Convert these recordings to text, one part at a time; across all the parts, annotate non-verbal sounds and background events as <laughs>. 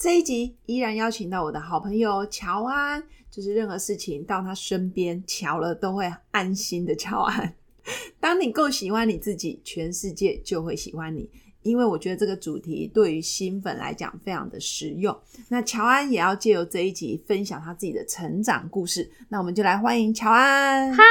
这一集依然邀请到我的好朋友乔安，就是任何事情到他身边乔了都会安心的乔安。<laughs> 当你够喜欢你自己，全世界就会喜欢你。因为我觉得这个主题对于新粉来讲非常的实用。那乔安也要借由这一集分享他自己的成长故事。那我们就来欢迎乔安。嗨，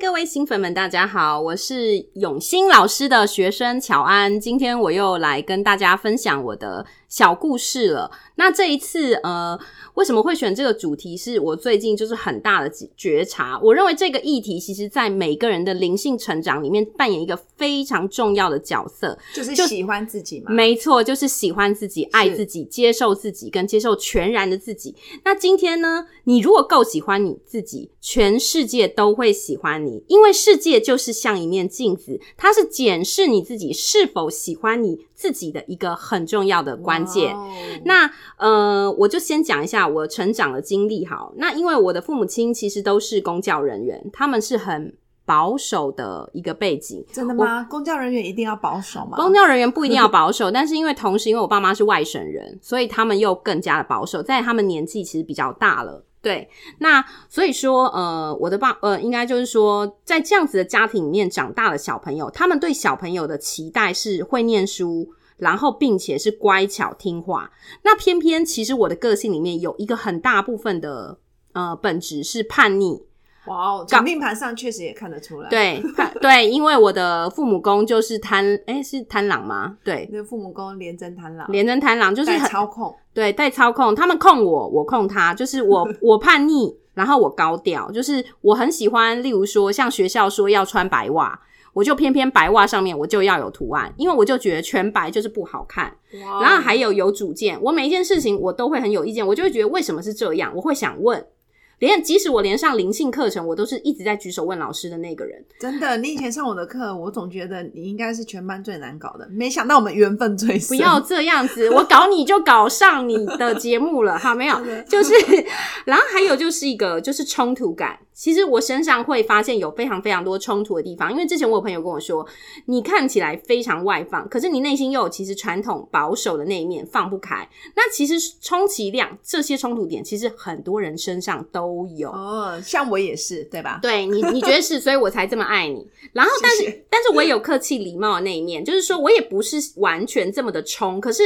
各位新粉们，大家好，我是永新老师的学生乔安。今天我又来跟大家分享我的。小故事了。那这一次，呃，为什么会选这个主题？是我最近就是很大的觉察。我认为这个议题，其实在每个人的灵性成长里面扮演一个非常重要的角色，就是喜欢自己嘛。没错，就是喜欢自己、爱自己、接受自己，跟接受全然的自己。那今天呢，你如果够喜欢你自己，全世界都会喜欢你，因为世界就是像一面镜子，它是检视你自己是否喜欢你。自己的一个很重要的关键。那呃，我就先讲一下我成长的经历。好，那因为我的父母亲其实都是公教人员，他们是很保守的一个背景。真的吗？公教人员一定要保守吗？公教人员不一定要保守，但是因为同时，因为我爸妈是外省人，所以他们又更加的保守。在他们年纪其实比较大了。对，那所以说，呃，我的爸，呃，应该就是说，在这样子的家庭里面长大的小朋友，他们对小朋友的期待是会念书，然后并且是乖巧听话。那偏偏其实我的个性里面有一个很大部分的呃本质是叛逆。哇哦，从命盘上确实也看得出来。对 <laughs> 对，因为我的父母宫就是贪，哎，是贪狼吗？对，那父母宫廉贞贪狼，廉贞贪狼就是很操控，对，带操控，他们控我，我控他，就是我 <laughs> 我叛逆，然后我高调，就是我很喜欢，例如说像学校说要穿白袜，我就偏偏白袜上面我就要有图案，因为我就觉得全白就是不好看。然后还有有主见，我每一件事情我都会很有意见，我就会觉得为什么是这样，我会想问。连即使我连上灵性课程，我都是一直在举手问老师的那个人。真的，你以前上我的课，我总觉得你应该是全班最难搞的。没想到我们缘分最深。不要这样子，我搞你就搞上你的节目了，好没有？<laughs> 就是，<laughs> 然后还有就是一个就是冲突感。其实我身上会发现有非常非常多冲突的地方，因为之前我有朋友跟我说，你看起来非常外放，可是你内心又有其实传统保守的那一面放不开。那其实充其量这些冲突点，其实很多人身上都有。哦，像我也是，对吧？对你，你觉得是，<laughs> 所以我才这么爱你。然后，但是，但是我也有客气礼貌的那一面，就是说我也不是完全这么的冲，可是。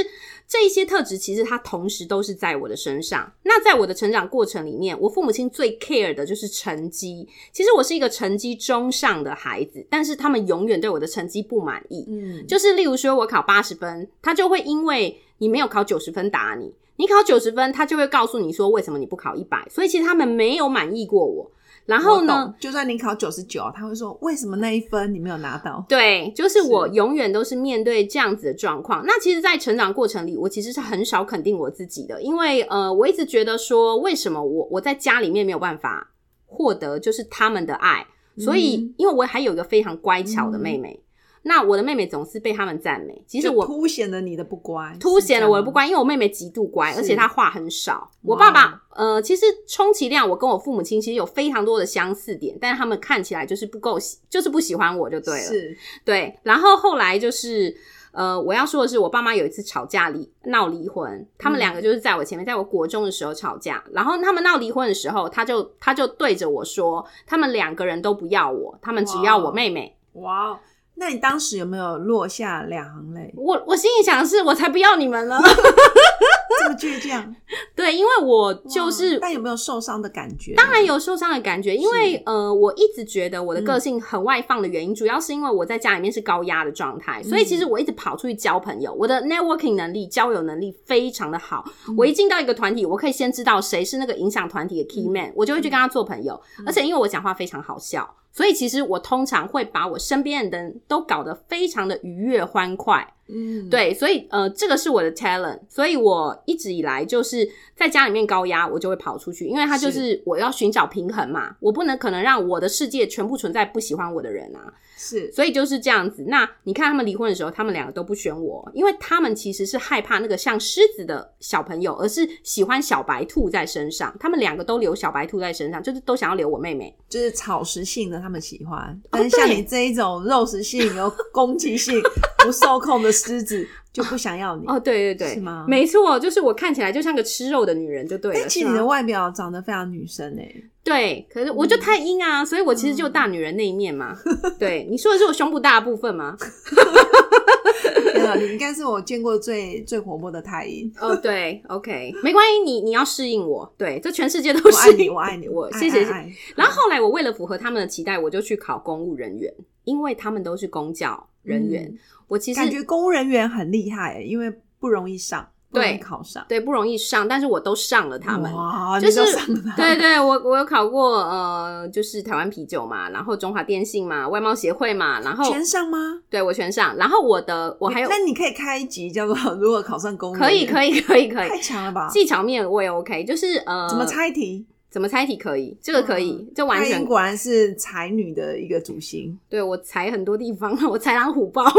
这一些特质其实它同时都是在我的身上。那在我的成长过程里面，我父母亲最 care 的就是成绩。其实我是一个成绩中上的孩子，但是他们永远对我的成绩不满意。嗯，就是例如说我考八十分，他就会因为你没有考九十分打你；你考九十分，他就会告诉你说为什么你不考一百。所以其实他们没有满意过我。然后呢？就算你考九十九，他会说为什么那一分你没有拿到？对，就是我永远都是面对这样子的状况。那其实，在成长过程里，我其实是很少肯定我自己的，因为呃，我一直觉得说，为什么我我在家里面没有办法获得就是他们的爱？所以，因为我还有一个非常乖巧的妹妹。那我的妹妹总是被他们赞美，其实我凸显了你的不乖，凸显了我的不乖，因为我妹妹极度乖，而且她话很少。我爸爸呃，其实充其量我跟我父母亲其实有非常多的相似点，但是他们看起来就是不够喜，就是不喜欢我就对了。是，对。然后后来就是呃，我要说的是，我爸妈有一次吵架离闹离婚，他们两个就是在我前面，在我国中的时候吵架，然后他们闹离婚的时候，他就他就对着我说，他们两个人都不要我，他们只要我妹妹。哇。那你当时有没有落下两行泪？我我心里想的是，我才不要你们了，<laughs> <laughs> 这么倔强。<laughs> 对，因为我就是，但有没有受伤的感觉？当然有受伤的感觉，因为呃，我一直觉得我的个性很外放的原因，主要是因为我在家里面是高压的状态，所以其实我一直跑出去交朋友，我的 networking 能力、交友能力非常的好。我一进到一个团体，我可以先知道谁是那个影响团体的 key man，我就会去跟他做朋友。而且因为我讲话非常好笑。所以其实我通常会把我身边的人都搞得非常的愉悦欢快，嗯，对，所以呃，这个是我的 talent，所以我一直以来就是在家里面高压，我就会跑出去，因为他就是我要寻找平衡嘛，我不能可能让我的世界全部存在不喜欢我的人啊，是，所以就是这样子。那你看他们离婚的时候，他们两个都不选我，因为他们其实是害怕那个像狮子的小朋友，而是喜欢小白兔在身上。他们两个都留小白兔在身上，就是都想要留我妹妹。就是草食性的他们喜欢，但是像你这一种肉食性、有攻击性、不受控的狮子 <laughs> 就不想要你。哦，对对对，是吗没错，就是我看起来就像个吃肉的女人，就对了。但其实你的外表长得非常女生哎、对，可是我就太阴啊，所以我其实就大女人那一面嘛。<laughs> 对，你说的是我胸部大的部分吗？<laughs> 你应该是我见过最最活泼的太阴。哦，对，OK，没关系，你你要适应我，对，这全世界都我爱你，我爱你，我谢谢然后后来我为了符合他们的期待，我就去考公务人员，因为他们都是公教人员，嗯我其实感觉公务人员很厉害、欸，因为不容易上，对考上。对不容易上，但是我都上了他们。哇，就是你都上了对对，我我有考过呃，就是台湾啤酒嘛，然后中华电信嘛，外贸协会嘛，然后全上吗？对我全上，然后我的我还有那你可以开一集叫做“ <laughs> 如何考上公务可以可，以可以可以太，强了吧？技巧面我也 OK，就是呃，怎么猜题？怎么猜题可以，这个可以，这完全果然是才女的一个主心，对我才很多地方，<laughs> 我豺狼虎豹。<laughs>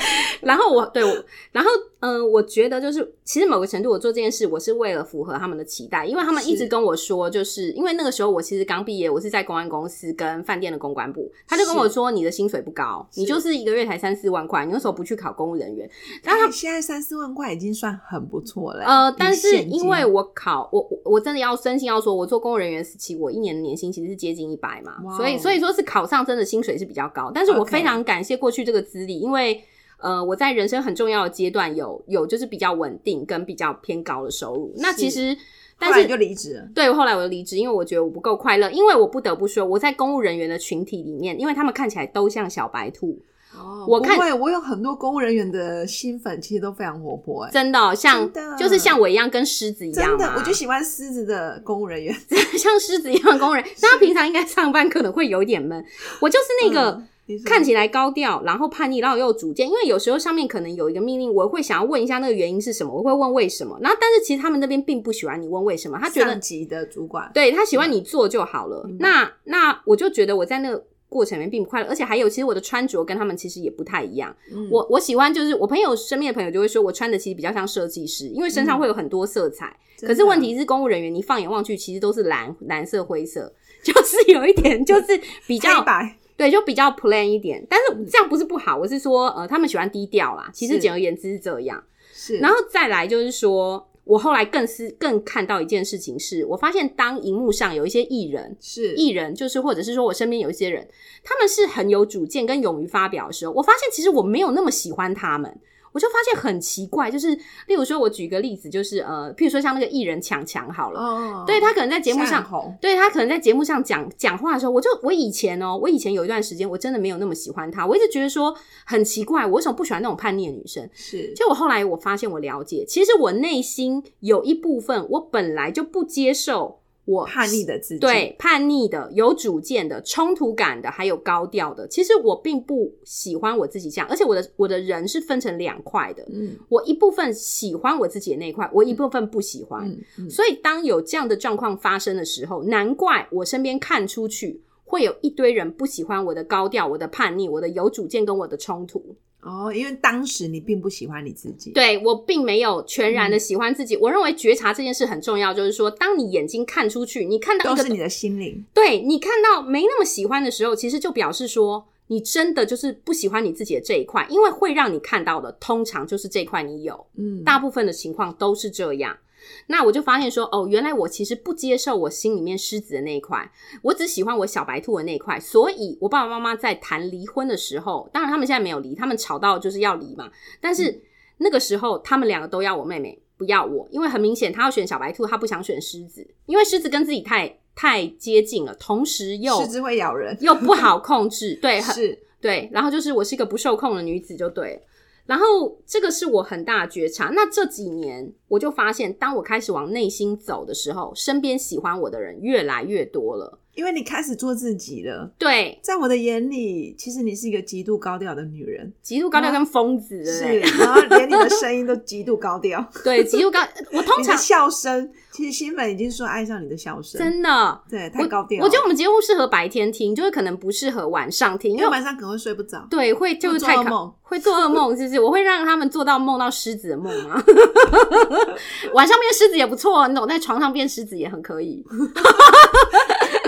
<laughs> 然后我对我，然后嗯、呃我觉得就是，其实某个程度我做这件事，我是为了符合他们的期待，因为他们一直跟我说，就是因为那个时候我其实刚毕业，我是在公安公司跟饭店的公关部，他就跟我说，你的薪水不高，你就是一个月才三四万块，你为什么不去考公务人员？然后他哎现在三四万块已经算很不错了。呃，但是因为我考我我我真的要真心要说，我做公务人员时期，我一年的年薪其实是接近一百嘛所以所以说是考上真的薪水是比较高，但是我非常感谢过去这个资历，因为呃我在人生很重要的阶段有有就是比较稳定跟比较偏高的收入，那其实但是后来就离职了。对，后来我就离职，因为我觉得我不够快乐，因为我不得不说，我在公务人员的群体里面，因为他们看起来都像小白兔，哦我看我有很多公务人员的新粉，其实都非常活泼、哎，真的哦、像的就是像我一样跟狮子一样真的，我就喜欢狮子的公务人员。<laughs> 像狮子一样的工人，那他平常应该上班可能会有一点闷。我就是那个看起来高调，然后叛逆，然后又有主见。因为有时候上面可能有一个命令，我会想要问一下那个原因是什么，我会问为什么。然后但是其实他们那边并不喜欢你问为什么，他觉得上级的主管，对他喜欢你做就好了。那那我就觉得我在那个过程里面并不快乐，而且还有其实我的穿着跟他们其实也不太一样。嗯我我喜欢就是我朋友身边的朋友就会说我穿的其实比较像设计师，因为身上会有很多色彩。嗯可是问题是公务人员，你放眼望去其实都是蓝蓝色灰色，<laughs> 就是有一点就是比较白对，就比较 plain 一点。但是这样不是不好，我是说呃他们喜欢低调啦。其实是简而言之是这样。是，然后再来就是说。我后来更是更看到一件事情是，我发现当荧幕上有一些艺人，是艺人就是或者是说我身边有一些人，他们是很有主见跟勇于发表的时候，我发现其实我没有那么喜欢他们。我就发现很奇怪，就是例如说，我举个例子，就是呃，譬如说像那个艺人强强好了，哦，对他可能在节目上对他可能在节目上讲讲话的时候，我就我以前哦，我以前有一段时间我真的没有那么喜欢他，我一直觉得说很奇怪，我为什么不喜欢那种叛逆的女生？是就我后来我发现我了解，其实我内心有一部分我本来就不接受我叛逆的自己，对叛逆的、有主见的、冲突感的，还有高调的。其实我并不喜欢我自己这样，而且我的我的人是分成两块的。嗯我一部分喜欢我自己的那一块，我一部分不喜欢。嗯嗯，所以当有这样的状况发生的时候，难怪我身边看出去会有一堆人不喜欢我的高调、我的叛逆、我的有主见跟我的冲突。哦，因为当时你并不喜欢你自己，对我并没有全然嗯。的喜欢自己。我认为觉察这件事很重要，就是说，当你眼睛看出去，你看到一个都是你的心灵，对你看到没那么喜欢的时候，其实就表示说你真的就是不喜欢你自己的这一块，因为会让你看到的通常就是这一块你有，嗯，大部分的情况都是这样。那我就发现说，哦，原来我其实不接受我心里面狮子的那一块，我只喜欢我小白兔的那一块。所以，我爸爸妈妈在谈离婚的时候，当然他们现在没有离，他们吵到就是要离嘛。但是那个时候，他们两个都要我妹妹，不要我，因为很明显他要选小白兔，他不想选狮子，因为狮子跟自己太太接近了，同时又狮子会咬人，又不好控制，对，很是对。然后就是我是一个不受控的女子，就对了。然后这个是我很大的觉察。那这几年我就发现，当我开始往内心走的时候，身边喜欢我的人越来越多了。因为你开始做自己了。对，在我的眼里，其实你是一个极度高调的女人，极度高调跟疯子，是，然后连你的声音都极度高调。<laughs> 对，极度高。<laughs> 我通常的笑声，其实新粉已经说爱上你的笑声，真的。对，太高调了。我觉得我们节目适合白天听，就是可能不适合晚上听，因为晚上可能会睡不着。对会就做噩梦会做噩梦，是不是？我会让他们做到梦到狮子的梦吗？<laughs> 晚上变狮子也不错，你懂，在床上变狮子也很可以。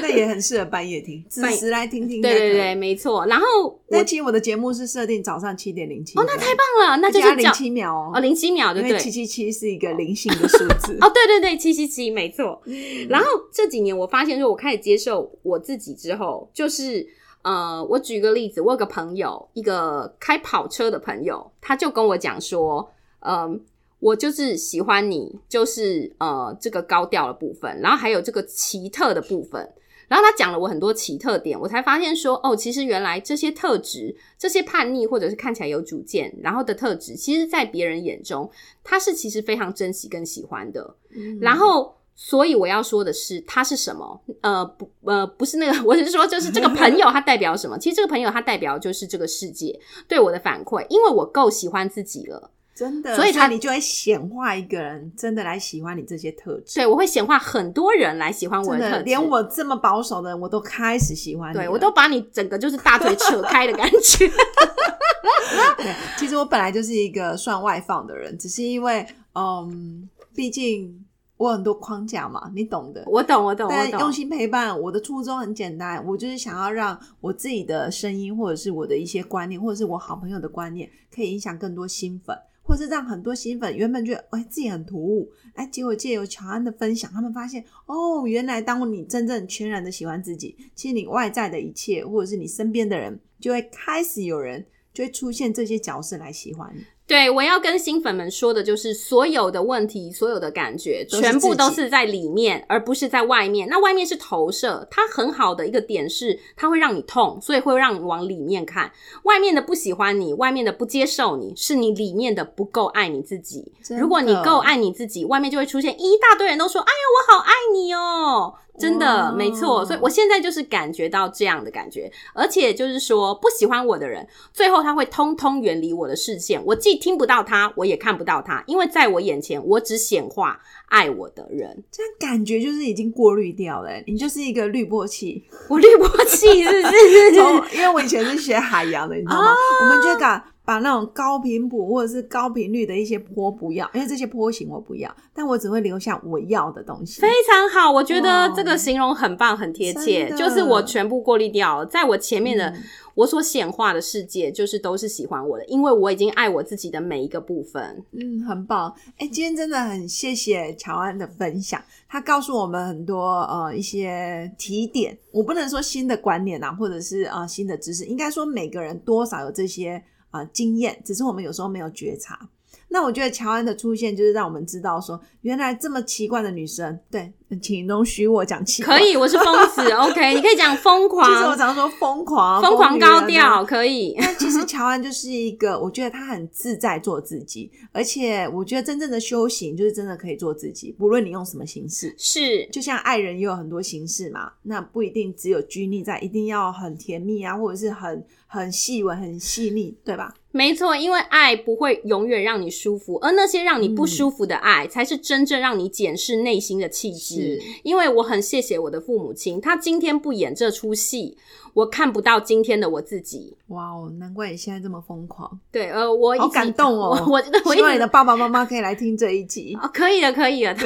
那也很适合半夜听，<laughs> 子时来听听。对对对，。没错。然后我但其实我的节目是设定早上七点零七，哦，那太棒了，那就是零七秒哦哦，零七秒，对不对？七七七是一个灵性的数字。<laughs> 哦，对对对，七七七，没错。嗯然后这几年我发现，说我开始接受我自己之后，就是呃，我举个例子，我有个朋友，一个开跑车的朋友，他就跟我讲说，嗯、我就是喜欢你，就是呃这个高调的部分，然后还有这个奇特的部分。然后他讲了我很多奇特点，我才发现说，哦，其实原来这些特质、这些叛逆或者是看起来有主见，然后的特质，其实在别人眼中，他是其实非常珍惜跟喜欢的。嗯然后，所以我要说的是，他是什么？呃，不，呃，不是那个，<laughs> 我是说，就是这个朋友他代表什么？其实这个朋友他代表就是这个世界对我的反馈，因为我够喜欢自己了，真的，所以他你就会显化一个人，真的来喜欢你这些特质。对我会显化很多人来喜欢我的，特质，连我这么保守的人，我都开始喜欢你。对我都把你整个就是大腿扯开的感觉。<laughs> 对，其实我本来就是一个算外放的人，只是因为，嗯，毕竟我有很多框架嘛，你懂的。我懂，我懂，我懂但用。心陪伴，我的初衷很简单，我就是想要让我自己的声音，或者是我的一些观念，或者是我好朋友的观念，可以影响更多新粉，或是让很多新粉原本觉得哎自己很突兀，哎，结果借由乔安的分享，他们发现哦，原来当你真正全然的喜欢自己，其实你外在的一切，或者是你身边的人，就会开始有人就会出现这些角色来喜欢你。对，我要跟新粉们说的就是，所有的问题、所有的感觉，全部都是在里面，而不是在外面。那外面是投射，它很好的一个点是，它会让你痛，所以会让你往里面看。外面的不喜欢你，外面的不接受你，是你里面的不够爱你自己。如果你够爱你自己，外面就会出现一大堆人都说：“哎呀，我好爱你哦。”真的哇没错，所以我现在就是感觉到这样的感觉，而且就是说不喜欢我的人，最后他会通通远离我的视线，我既听不到他，我也看不到他，因为在我眼前，我只显化爱我的人。这样感觉就是已经过滤掉了，你就是一个滤波器。我滤波器是是是？<laughs> 从因为我以前是学海洋的，你知道吗？我们就会把把那种高频谱或者是高频率的一些波不要，因为这些波形我不要，但我只会留下我要的东西。非常好，我觉得这个形容很棒，很贴切，就是我全部过滤掉了，在我前面的、嗯我所显化的世界，就是都是喜欢我的，因为我已经爱我自己的每一个部分。嗯，很棒。哎、今天真的很谢谢乔安的分享，他告诉我们很多呃一些提点。我不能说新的观念啊，或者是呃新的知识，应该说每个人多少有这些啊经验，只是我们有时候没有觉察。那我觉得乔安的出现，就是让我们知道说，原来这么奇怪的女生，对，请容许我讲气，可以，我是疯子，<laughs> OK，你可以讲疯狂。其实我狂，常说疯狂、疯狂高调，可以。但其实乔安就是一个，我觉得他很自在做自己，而且我觉得真正的修行就是真的可以做自己，不论你用什么形式。是就像爱人也有很多形式嘛，那不一定只有拘泥在一定要很甜蜜啊，或者是很很细微、很细腻，对吧？没错，因为爱不会永远让你舒服，而那些让你不舒服的爱，才是真正让你检视内心的契机。因为我很谢谢我的父母亲，他今天不演这出戏，我看不到今天的我自己。哇哦，难怪你现在这么疯狂，对，呃，我好感动哦！<laughs> 我我 <laughs> 我希望你的爸爸妈妈可以来听这一集。<laughs> 哦，可以的，可以的。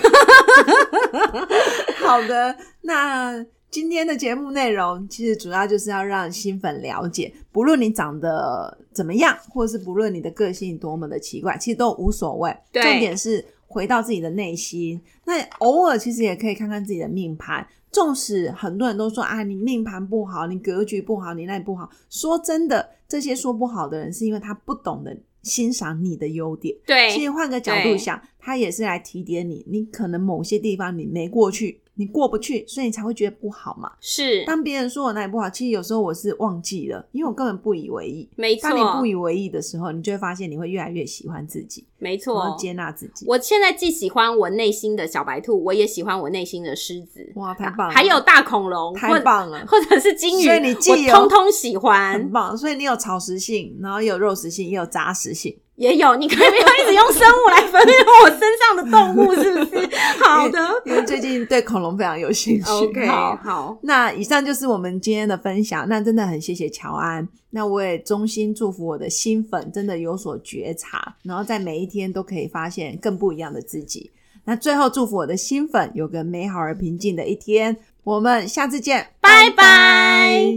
好的，那今天的节目内容其实主要就是要让新粉了解，不论你长得怎么样，或是不论你的个性多么的奇怪，其实都无所谓。重点是回到自己的内心。那偶尔其实也可以看看自己的命盘。纵使很多人都说啊，你命盘不好，你格局不好，你那里不好。说真的，这些说不好的人，是因为他不懂得欣赏你的优点。对其实换个角度想，他也是来提点你，你可能某些地方你没过去，你过不去，所以你才会觉得不好嘛。是，当别人说我哪里不好，其实有时候我是忘记了，因为我根本不以为意。没错当你不以为意的时候，你就会发现你会越来越喜欢自己，没错。接纳自己。我现在既喜欢我内心的小白兔，我也喜欢我内心的狮子，哇，太棒了！还有大恐龙，太棒了，或者是金鱼，所以你既通通喜欢很，棒。所以你有草食性，然后也有肉食性，也有杂食性。也有。你可以一直用生物来分辨我身上的动物，是不是？好的因为最近对恐龙非常有兴趣。，OK，好，好，那以上就是我们今天的分享。那真的很谢谢乔安。那我也衷心祝福我的新粉真的有所觉察，然后在每一天都可以发现更不一样的自己。那最后祝福我的新粉有个美好而平静的一天。我们下次见，拜拜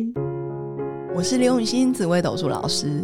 我是刘永新紫薇斗数老师，